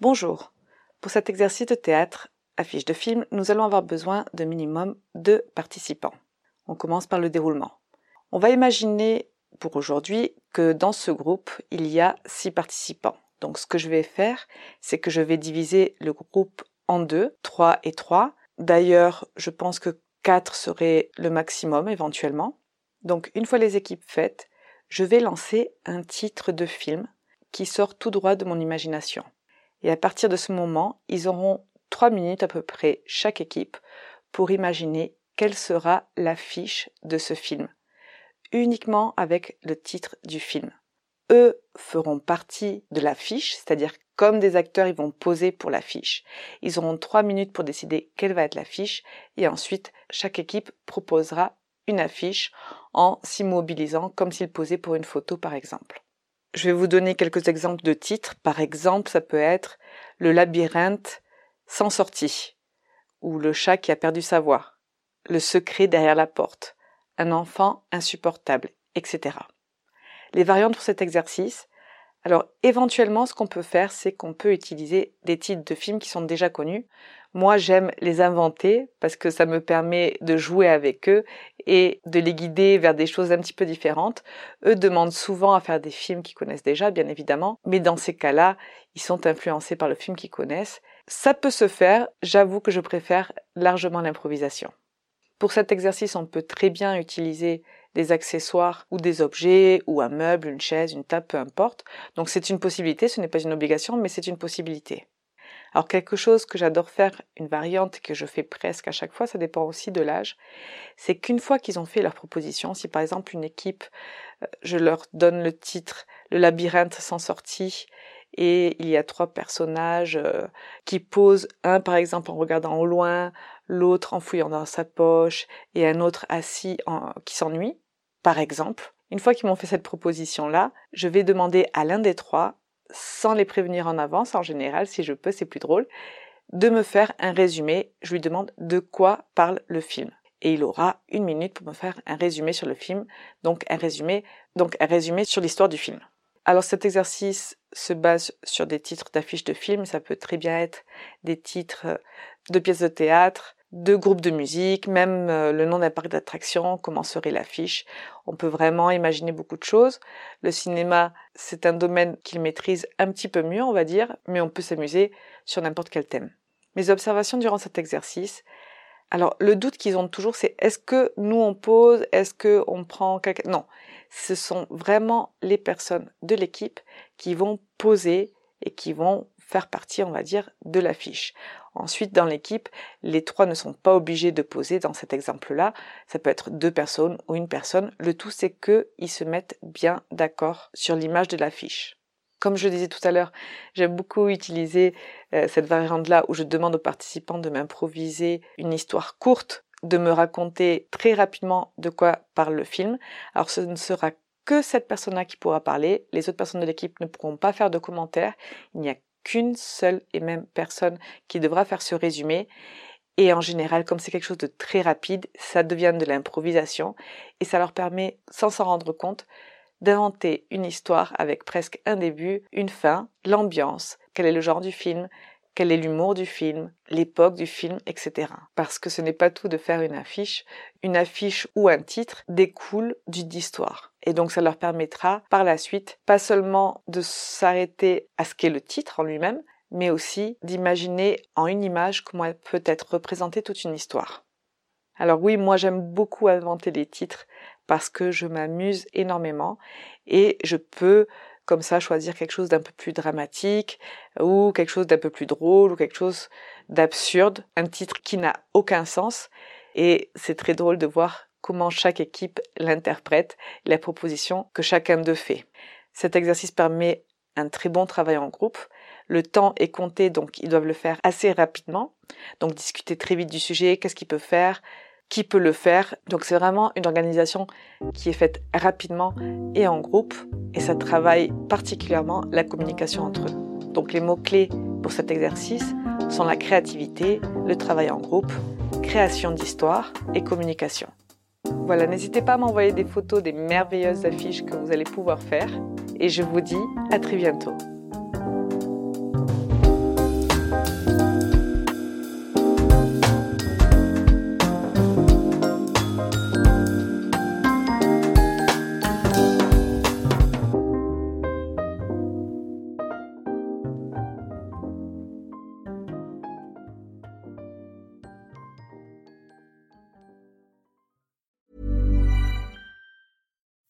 Bonjour. Pour cet exercice de théâtre, affiche de film, nous allons avoir besoin de minimum deux participants. On commence par le déroulement. On va imaginer pour aujourd'hui que dans ce groupe, il y a six participants. Donc ce que je vais faire, c'est que je vais diviser le groupe en deux, trois et trois. D'ailleurs, je pense que quatre serait le maximum éventuellement. Donc une fois les équipes faites, je vais lancer un titre de film qui sort tout droit de mon imagination. Et à partir de ce moment, ils auront trois minutes à peu près chaque équipe pour imaginer quelle sera l'affiche de ce film, uniquement avec le titre du film. Eux feront partie de l'affiche, c'est-à-dire comme des acteurs, ils vont poser pour l'affiche. Ils auront trois minutes pour décider quelle va être l'affiche, et ensuite chaque équipe proposera une affiche en s'immobilisant comme s'ils posaient pour une photo par exemple. Je vais vous donner quelques exemples de titres. Par exemple, ça peut être Le labyrinthe sans sortie, ou Le chat qui a perdu sa voix, Le secret derrière la porte, Un enfant insupportable, etc. Les variantes pour cet exercice. Alors, éventuellement, ce qu'on peut faire, c'est qu'on peut utiliser des titres de films qui sont déjà connus. Moi, j'aime les inventer parce que ça me permet de jouer avec eux et de les guider vers des choses un petit peu différentes. Eux demandent souvent à faire des films qu'ils connaissent déjà, bien évidemment, mais dans ces cas-là, ils sont influencés par le film qu'ils connaissent. Ça peut se faire, j'avoue que je préfère largement l'improvisation. Pour cet exercice, on peut très bien utiliser des accessoires ou des objets ou un meuble, une chaise, une table, peu importe. Donc c'est une possibilité, ce n'est pas une obligation, mais c'est une possibilité. Alors quelque chose que j'adore faire, une variante que je fais presque à chaque fois, ça dépend aussi de l'âge, c'est qu'une fois qu'ils ont fait leur proposition, si par exemple une équipe, je leur donne le titre Le labyrinthe sans sortie et il y a trois personnages qui posent, un par exemple en regardant au loin, l'autre en fouillant dans sa poche et un autre assis qui s'ennuie, par exemple. Une fois qu'ils m'ont fait cette proposition-là, je vais demander à l'un des trois sans les prévenir en avance, en général, si je peux, c'est plus drôle, de me faire un résumé. Je lui demande de quoi parle le film. Et il aura une minute pour me faire un résumé sur le film, donc un résumé, donc un résumé sur l'histoire du film. Alors cet exercice se base sur des titres d'affiches de films, ça peut très bien être des titres de pièces de théâtre, de groupes de musique, même euh, le nom d'un parc d'attractions, comment serait l'affiche. On peut vraiment imaginer beaucoup de choses. Le cinéma, c'est un domaine qu'il maîtrise un petit peu mieux, on va dire, mais on peut s'amuser sur n'importe quel thème. Mes observations durant cet exercice, alors le doute qu'ils ont toujours, c'est est-ce que nous on pose, est-ce que on prend quelqu'un Non, ce sont vraiment les personnes de l'équipe qui vont poser et qui vont faire partie, on va dire, de l'affiche. Ensuite, dans l'équipe, les trois ne sont pas obligés de poser dans cet exemple-là. Ça peut être deux personnes ou une personne. Le tout, c'est qu'ils se mettent bien d'accord sur l'image de l'affiche. Comme je disais tout à l'heure, j'aime beaucoup utiliser euh, cette variante-là où je demande aux participants de m'improviser une histoire courte, de me raconter très rapidement de quoi parle le film. Alors ce ne sera que cette personne-là qui pourra parler. Les autres personnes de l'équipe ne pourront pas faire de commentaires. Il n'y a qu'une seule et même personne qui devra faire ce résumé. Et en général, comme c'est quelque chose de très rapide, ça devient de l'improvisation et ça leur permet, sans s'en rendre compte, d'inventer une histoire avec presque un début, une fin, l'ambiance, quel est le genre du film, quel est l'humour du film, l'époque du film, etc. Parce que ce n'est pas tout de faire une affiche. Une affiche ou un titre découle d'une histoire. Et donc ça leur permettra par la suite pas seulement de s'arrêter à ce qu'est le titre en lui-même, mais aussi d'imaginer en une image comment elle peut être représentée toute une histoire. Alors oui, moi j'aime beaucoup inventer les titres parce que je m'amuse énormément et je peux comme ça choisir quelque chose d'un peu plus dramatique ou quelque chose d'un peu plus drôle ou quelque chose d'absurde, un titre qui n'a aucun sens et c'est très drôle de voir comment chaque équipe l'interprète, la proposition que chacun d'eux fait. Cet exercice permet un très bon travail en groupe. Le temps est compté, donc ils doivent le faire assez rapidement. Donc discuter très vite du sujet, qu'est-ce qu'ils peuvent faire, qui peut le faire. Donc c'est vraiment une organisation qui est faite rapidement et en groupe et ça travaille particulièrement la communication entre eux. Donc les mots-clés pour cet exercice sont la créativité, le travail en groupe, création d'histoire et communication. Voilà, n'hésitez pas à m'envoyer des photos des merveilleuses affiches que vous allez pouvoir faire et je vous dis à très bientôt.